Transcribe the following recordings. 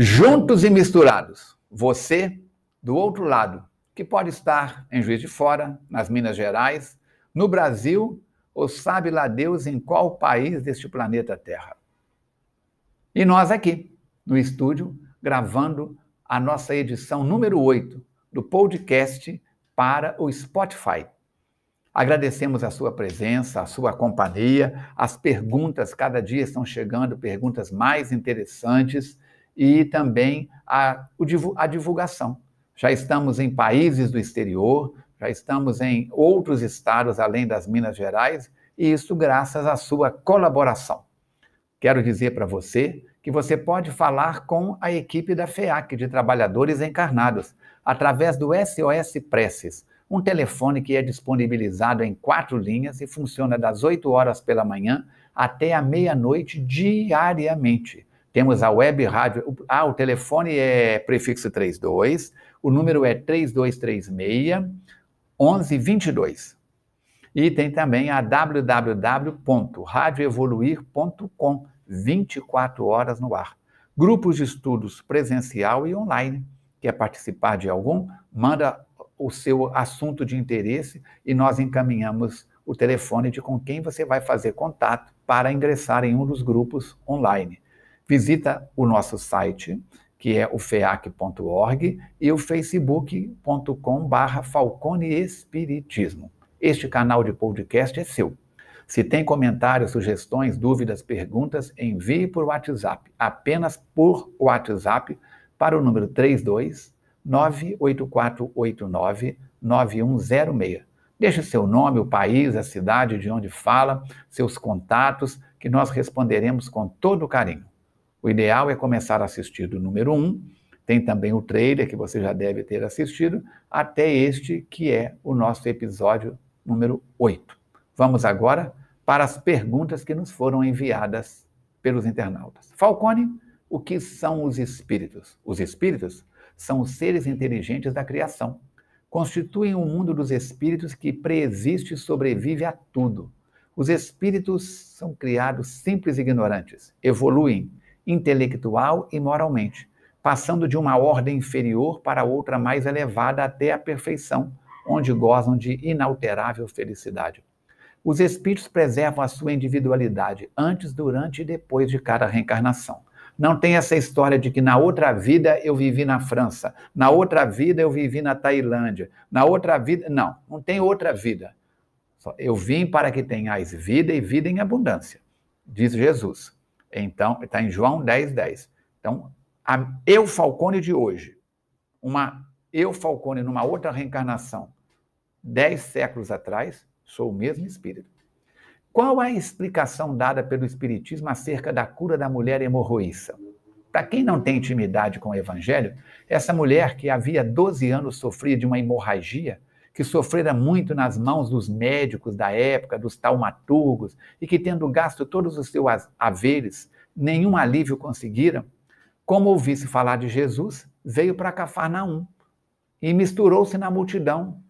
Juntos e misturados, você do outro lado, que pode estar em Juiz de Fora, nas Minas Gerais, no Brasil ou sabe lá Deus em qual país deste planeta Terra. E nós aqui, no estúdio, gravando a nossa edição número 8 do podcast para o Spotify. Agradecemos a sua presença, a sua companhia, as perguntas, cada dia estão chegando perguntas mais interessantes e também a, a divulgação. Já estamos em países do exterior, já estamos em outros estados além das Minas Gerais, e isso graças à sua colaboração. Quero dizer para você que você pode falar com a equipe da FEAC de Trabalhadores Encarnados, através do SOS Preces, um telefone que é disponibilizado em quatro linhas e funciona das 8 horas pela manhã até a meia-noite diariamente. Temos a web rádio. Ah, o telefone é prefixo 32, o número é 3236 1122. E tem também a www.radioevoluir.com, 24 horas no ar. Grupos de estudos presencial e online. Quer participar de algum? Manda o seu assunto de interesse e nós encaminhamos o telefone de com quem você vai fazer contato para ingressar em um dos grupos online visita o nosso site, que é o feac.org, e o facebook.com.br Falcone Espiritismo. Este canal de podcast é seu. Se tem comentários, sugestões, dúvidas, perguntas, envie por WhatsApp, apenas por WhatsApp, para o número 32 98489 9106. Deixe seu nome, o país, a cidade de onde fala, seus contatos, que nós responderemos com todo carinho. O ideal é começar a assistir do número 1, tem também o trailer que você já deve ter assistido, até este que é o nosso episódio número 8. Vamos agora para as perguntas que nos foram enviadas pelos internautas. Falcone, o que são os espíritos? Os espíritos são os seres inteligentes da criação. Constituem um mundo dos espíritos que preexiste e sobrevive a tudo. Os espíritos são criados simples e ignorantes, evoluem, intelectual e moralmente, passando de uma ordem inferior para outra mais elevada até a perfeição, onde gozam de inalterável felicidade. Os espíritos preservam a sua individualidade antes, durante e depois de cada reencarnação. Não tem essa história de que na outra vida eu vivi na França, na outra vida eu vivi na Tailândia, na outra vida. Não, não tem outra vida. Eu vim para que tenhais vida e vida em abundância, diz Jesus. Então, está em João 10, 10. Então, a eu Falcone de hoje, uma eu Falcone numa outra reencarnação, dez séculos atrás, sou o mesmo espírito. Qual a explicação dada pelo Espiritismo acerca da cura da mulher hemorroíça? Para quem não tem intimidade com o Evangelho, essa mulher que havia 12 anos sofria de uma hemorragia, que sofrera muito nas mãos dos médicos da época, dos taumaturgos, e que, tendo gasto todos os seus haveres, nenhum alívio conseguiram, como ouvisse falar de Jesus, veio para Cafarnaum e misturou-se na multidão.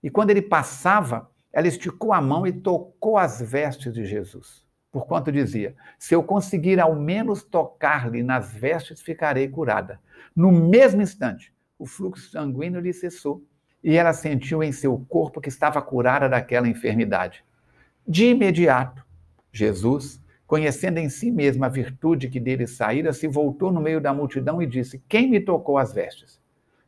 E quando ele passava, ela esticou a mão e tocou as vestes de Jesus. Porquanto dizia: Se eu conseguir ao menos tocar-lhe nas vestes, ficarei curada. No mesmo instante, o fluxo sanguíneo lhe cessou e ela sentiu em seu corpo que estava curada daquela enfermidade. De imediato, Jesus, conhecendo em si mesmo a virtude que dele saíra, se voltou no meio da multidão e disse: Quem me tocou as vestes?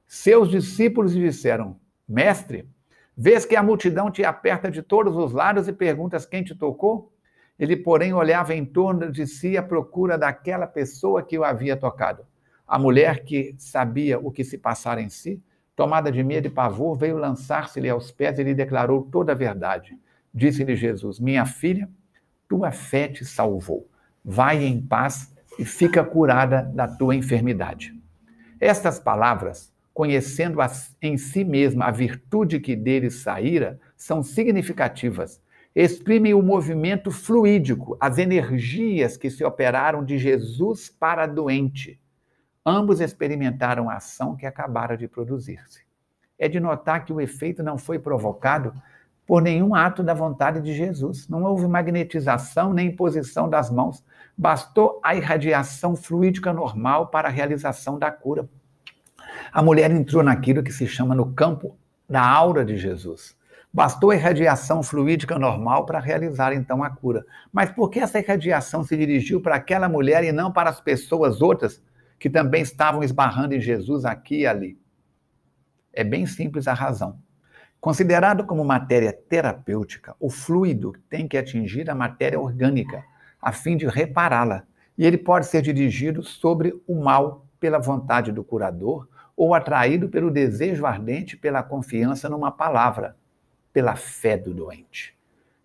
Seus discípulos lhe disseram: Mestre, vês que a multidão te aperta de todos os lados e perguntas quem te tocou? Ele, porém, olhava em torno de si à procura daquela pessoa que o havia tocado. A mulher que sabia o que se passara em si, Tomada de medo e pavor, veio lançar-se-lhe aos pés e lhe declarou toda a verdade. Disse-lhe Jesus: Minha filha, tua fé te salvou. Vai em paz e fica curada da tua enfermidade. Estas palavras, conhecendo em si mesma a virtude que dele saíra, são significativas. Exprimem o movimento fluídico, as energias que se operaram de Jesus para a doente Ambos experimentaram a ação que acabara de produzir-se. É de notar que o efeito não foi provocado por nenhum ato da vontade de Jesus. Não houve magnetização nem imposição das mãos. Bastou a irradiação fluídica normal para a realização da cura. A mulher entrou naquilo que se chama no campo da aura de Jesus. Bastou a irradiação fluídica normal para realizar então a cura. Mas por que essa irradiação se dirigiu para aquela mulher e não para as pessoas outras que também estavam esbarrando em Jesus aqui e ali? É bem simples a razão. Considerado como matéria terapêutica, o fluido tem que atingir a matéria orgânica, a fim de repará-la. E ele pode ser dirigido sobre o mal pela vontade do curador ou atraído pelo desejo ardente pela confiança numa palavra, pela fé do doente.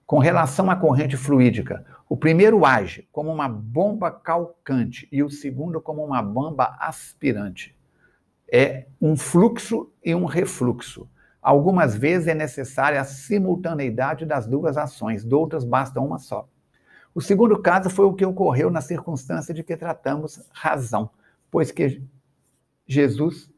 Com relação à corrente fluídica, o primeiro age como uma bomba calcante e o segundo como uma bomba aspirante. É um fluxo e um refluxo. Algumas vezes é necessária a simultaneidade das duas ações, outras basta uma só. O segundo caso foi o que ocorreu na circunstância de que tratamos razão, pois que Jesus,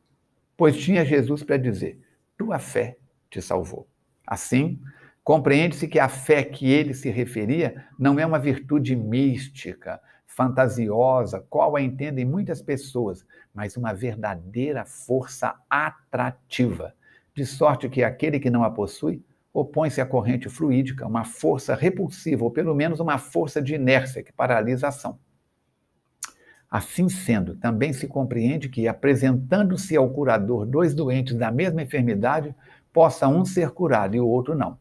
pois tinha Jesus para dizer: tua fé te salvou. Assim, compreende-se que a fé que ele se referia não é uma virtude mística, fantasiosa, qual a entendem muitas pessoas, mas uma verdadeira força atrativa de sorte que aquele que não a possui opõe-se à corrente fluídica, uma força repulsiva, ou pelo menos uma força de inércia que paralisa a ação. Assim sendo, também se compreende que, apresentando-se ao curador dois doentes da mesma enfermidade, possa um ser curado e o outro não.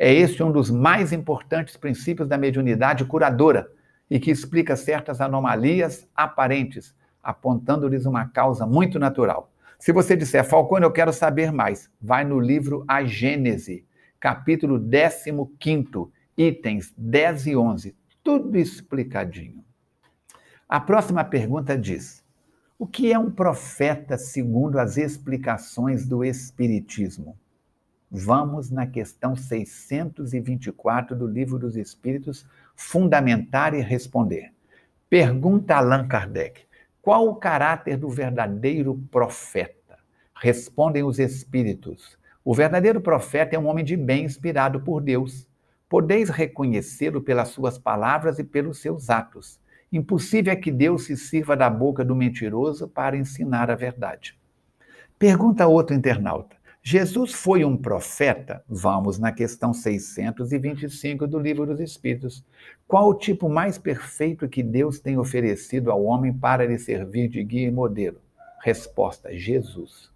É este um dos mais importantes princípios da mediunidade curadora e que explica certas anomalias aparentes, apontando-lhes uma causa muito natural. Se você disser, Falcone, eu quero saber mais, vai no livro A Gênese, capítulo 15, itens 10 e 11, tudo explicadinho. A próxima pergunta diz: O que é um profeta segundo as explicações do Espiritismo? Vamos na questão 624 do Livro dos Espíritos fundamentar e responder. Pergunta Allan Kardec: qual o caráter do verdadeiro profeta? Respondem os espíritos. O verdadeiro profeta é um homem de bem inspirado por Deus. Podeis reconhecê-lo pelas suas palavras e pelos seus atos. Impossível é que Deus se sirva da boca do mentiroso para ensinar a verdade. Pergunta outro internauta: Jesus foi um profeta? Vamos na questão 625 do Livro dos Espíritos. Qual o tipo mais perfeito que Deus tem oferecido ao homem para lhe servir de guia e modelo? Resposta: Jesus.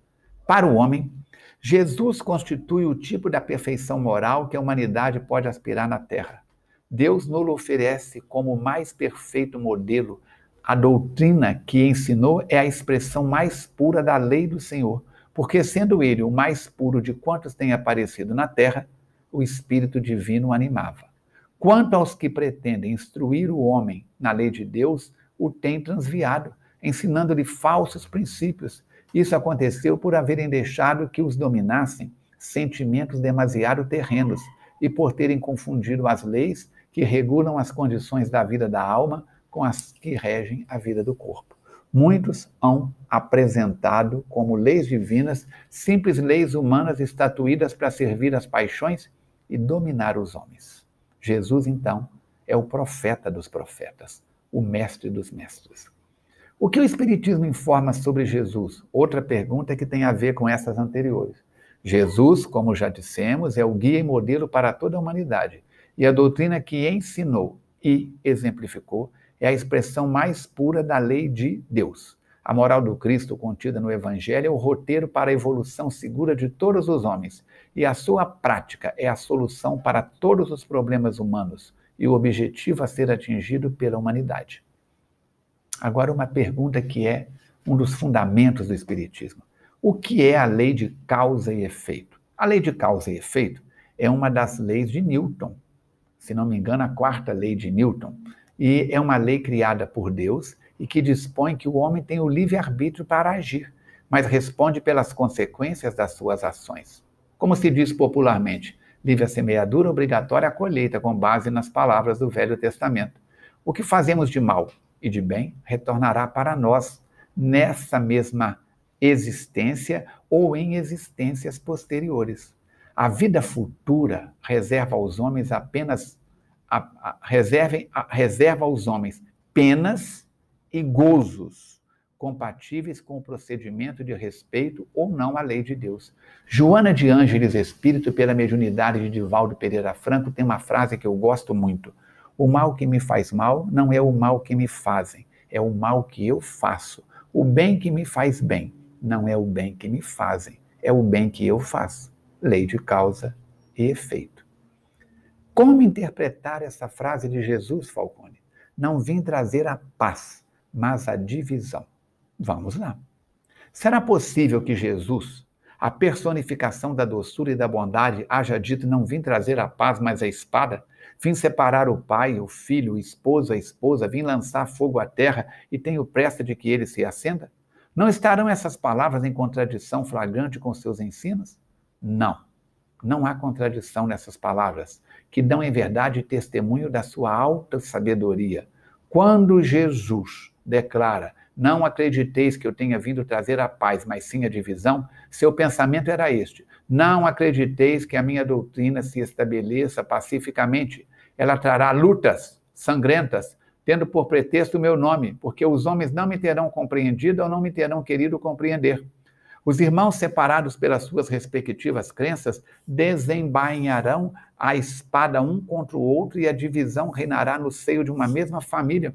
Para o homem, Jesus constitui o tipo da perfeição moral que a humanidade pode aspirar na Terra. Deus nos oferece como o mais perfeito modelo. A doutrina que ensinou é a expressão mais pura da lei do Senhor porque sendo ele o mais puro de quantos têm aparecido na terra, o Espírito Divino o animava. Quanto aos que pretendem instruir o homem na lei de Deus, o tem transviado, ensinando-lhe falsos princípios. Isso aconteceu por haverem deixado que os dominassem sentimentos demasiado terrenos e por terem confundido as leis que regulam as condições da vida da alma com as que regem a vida do corpo. Muitos hão apresentado como leis divinas simples leis humanas estatuídas para servir as paixões e dominar os homens. Jesus, então, é o profeta dos profetas, o mestre dos mestres. O que o Espiritismo informa sobre Jesus? Outra pergunta que tem a ver com essas anteriores. Jesus, como já dissemos, é o guia e modelo para toda a humanidade. E a doutrina que ensinou e exemplificou é a expressão mais pura da lei de Deus. A moral do Cristo contida no Evangelho é o roteiro para a evolução segura de todos os homens, e a sua prática é a solução para todos os problemas humanos e o objetivo a ser atingido pela humanidade. Agora, uma pergunta que é um dos fundamentos do Espiritismo: o que é a lei de causa e efeito? A lei de causa e efeito é uma das leis de Newton, se não me engano, a quarta lei de Newton e é uma lei criada por Deus e que dispõe que o homem tem o livre-arbítrio para agir, mas responde pelas consequências das suas ações. Como se diz popularmente, livre a semeadura, obrigatória a colheita, com base nas palavras do Velho Testamento. O que fazemos de mal e de bem retornará para nós nessa mesma existência ou em existências posteriores. A vida futura reserva aos homens apenas a, a, reservem, a, reserva aos homens penas e gozos compatíveis com o procedimento de respeito ou não à lei de Deus. Joana de Ângeles Espírito, pela mediunidade de Divaldo Pereira Franco, tem uma frase que eu gosto muito. O mal que me faz mal não é o mal que me fazem, é o mal que eu faço. O bem que me faz bem não é o bem que me fazem, é o bem que eu faço. Lei de causa e efeito. Como interpretar essa frase de Jesus, Falcone? Não vim trazer a paz, mas a divisão. Vamos lá. Será possível que Jesus, a personificação da doçura e da bondade, haja dito: Não vim trazer a paz, mas a espada? Vim separar o pai, o filho, o esposo, a esposa, vim lançar fogo à terra e tenho pressa de que ele se acenda? Não estarão essas palavras em contradição flagrante com seus ensinos? Não. Não há contradição nessas palavras, que dão em verdade testemunho da sua alta sabedoria. Quando Jesus declara: Não acrediteis que eu tenha vindo trazer a paz, mas sim a divisão, seu pensamento era este: Não acrediteis que a minha doutrina se estabeleça pacificamente. Ela trará lutas sangrentas, tendo por pretexto o meu nome, porque os homens não me terão compreendido ou não me terão querido compreender. Os irmãos separados pelas suas respectivas crenças desembainharão a espada um contra o outro e a divisão reinará no seio de uma mesma família,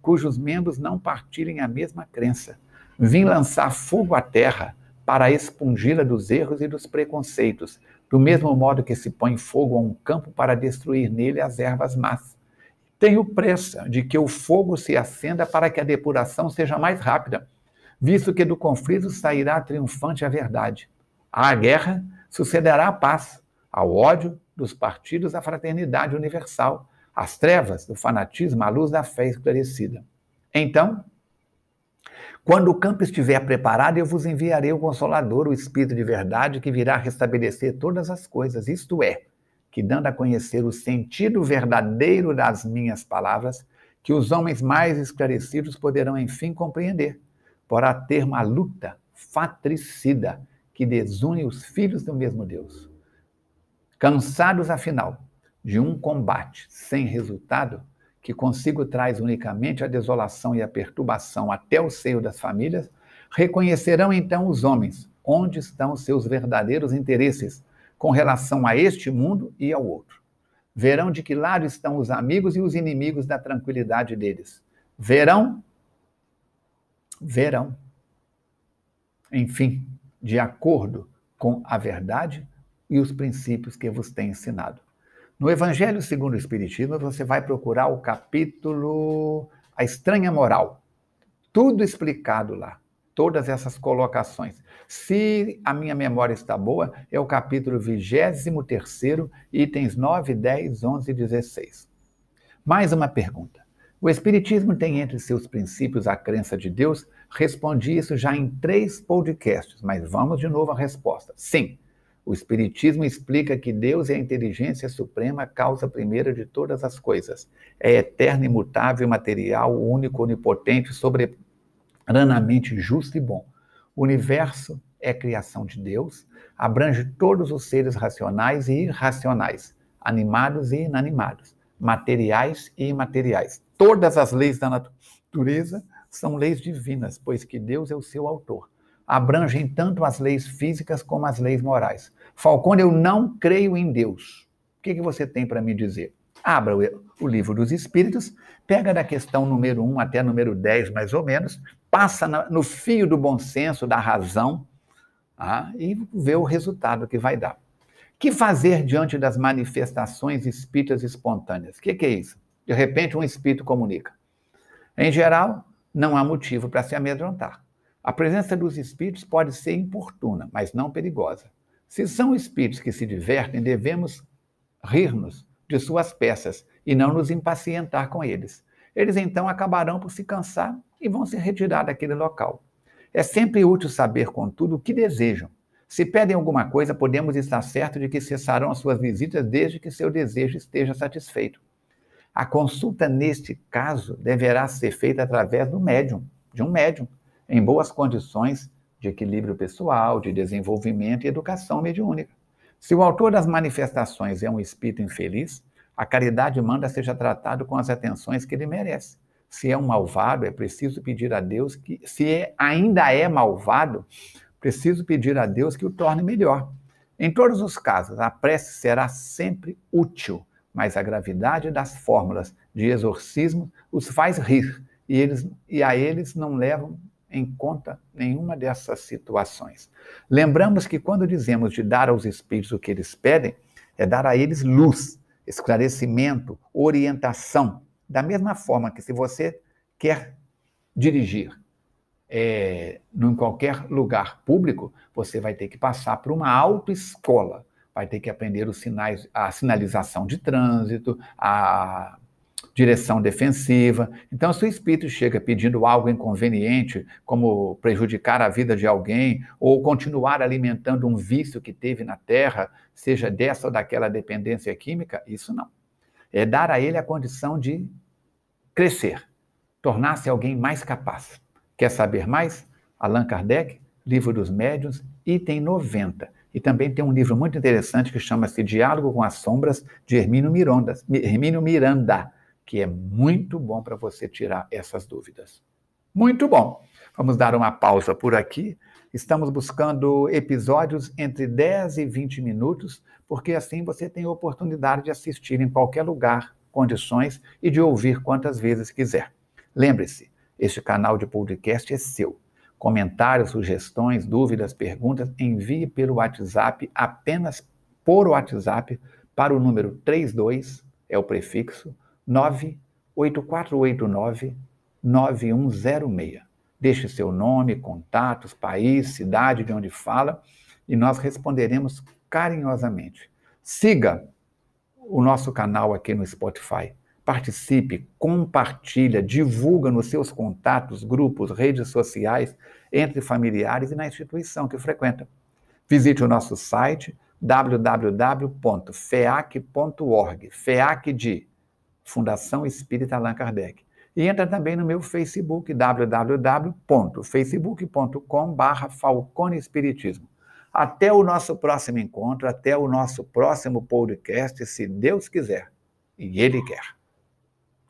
cujos membros não partilhem a mesma crença. Vim lançar fogo à terra para expungi-la dos erros e dos preconceitos, do mesmo modo que se põe fogo a um campo para destruir nele as ervas más. Tenho pressa de que o fogo se acenda para que a depuração seja mais rápida, visto que do conflito sairá triunfante a verdade. À guerra sucederá a paz, ao ódio dos partidos a fraternidade universal, às trevas do fanatismo a luz da fé esclarecida. Então, quando o campo estiver preparado, eu vos enviarei o Consolador, o Espírito de verdade, que virá restabelecer todas as coisas, isto é, que dando a conhecer o sentido verdadeiro das minhas palavras, que os homens mais esclarecidos poderão enfim compreender, porá ter uma luta fatricida que desune os filhos do mesmo Deus. Cansados, afinal, de um combate sem resultado, que consigo traz unicamente a desolação e a perturbação até o seio das famílias, reconhecerão então os homens onde estão seus verdadeiros interesses, com relação a este mundo e ao outro. Verão de que lado estão os amigos e os inimigos da tranquilidade deles. Verão, verão. Enfim, de acordo com a verdade e os princípios que vos tenho ensinado. No Evangelho segundo o Espiritismo, você vai procurar o capítulo A Estranha Moral. Tudo explicado lá todas essas colocações. Se a minha memória está boa, é o capítulo 23, itens 9, 10, 11 e 16. Mais uma pergunta. O Espiritismo tem entre seus princípios a crença de Deus? Respondi isso já em três podcasts, mas vamos de novo à resposta. Sim. O Espiritismo explica que Deus é a inteligência suprema, causa primeira de todas as coisas. É eterno, imutável, material, único, onipotente, sobre ranamente justo e bom. O universo é criação de Deus, abrange todos os seres racionais e irracionais, animados e inanimados, materiais e imateriais. Todas as leis da natureza são leis divinas, pois que Deus é o seu autor. Abrangem tanto as leis físicas como as leis morais. Falcone, eu não creio em Deus. O que, que você tem para me dizer? Abra o, livro dos Espíritos, pega da questão número 1 até número 10, mais ou menos, passa no fio do bom senso, da razão, ah, e vê o resultado que vai dar. que fazer diante das manifestações espíritas espontâneas? O que, que é isso? De repente, um espírito comunica. Em geral, não há motivo para se amedrontar. A presença dos espíritos pode ser importuna, mas não perigosa. Se são espíritos que se divertem, devemos rir-nos de suas peças e não nos impacientar com eles. Eles então acabarão por se cansar e vão se retirar daquele local. É sempre útil saber, contudo, o que desejam. Se pedem alguma coisa, podemos estar certos de que cessarão as suas visitas desde que seu desejo esteja satisfeito. A consulta, neste caso, deverá ser feita através do médium, de um médium, em boas condições de equilíbrio pessoal, de desenvolvimento e educação mediúnica. Se o autor das manifestações é um espírito infeliz, a caridade manda seja tratado com as atenções que ele merece. Se é um malvado, é preciso pedir a Deus que, se é, ainda é malvado, preciso pedir a Deus que o torne melhor. Em todos os casos, a prece será sempre útil, mas a gravidade das fórmulas de exorcismo os faz rir e, eles, e a eles não levam em conta nenhuma dessas situações. Lembramos que quando dizemos de dar aos espíritos o que eles pedem, é dar a eles luz, esclarecimento, orientação. Da mesma forma que se você quer dirigir é, em qualquer lugar público, você vai ter que passar por uma autoescola, vai ter que aprender os sinais, a sinalização de trânsito, a direção defensiva. Então, se o espírito chega pedindo algo inconveniente, como prejudicar a vida de alguém, ou continuar alimentando um vício que teve na terra, seja dessa ou daquela dependência química, isso não. É dar a ele a condição de crescer, tornar-se alguém mais capaz. Quer saber mais? Allan Kardec, Livro dos Médiuns, item 90. E também tem um livro muito interessante que chama-se Diálogo com as Sombras, de Hermínio Miranda, Hermínio Miranda que é muito bom para você tirar essas dúvidas. Muito bom. Vamos dar uma pausa por aqui. Estamos buscando episódios entre 10 e 20 minutos, porque assim você tem a oportunidade de assistir em qualquer lugar, condições e de ouvir quantas vezes quiser. Lembre-se, este canal de podcast é seu. Comentários, sugestões, dúvidas, perguntas, envie pelo WhatsApp apenas por WhatsApp para o número 32, é o prefixo 98489 9106. Deixe seu nome, contatos, país, cidade de onde fala e nós responderemos carinhosamente. Siga o nosso canal aqui no Spotify. Participe, compartilha, divulga nos seus contatos, grupos, redes sociais, entre familiares e na instituição que frequenta. Visite o nosso site www.feac.org, FEAC de Fundação Espírita Allan Kardec. E entra também no meu Facebook, www.facebook.com.br Falcone Espiritismo. Até o nosso próximo encontro, até o nosso próximo podcast, se Deus quiser. E Ele quer.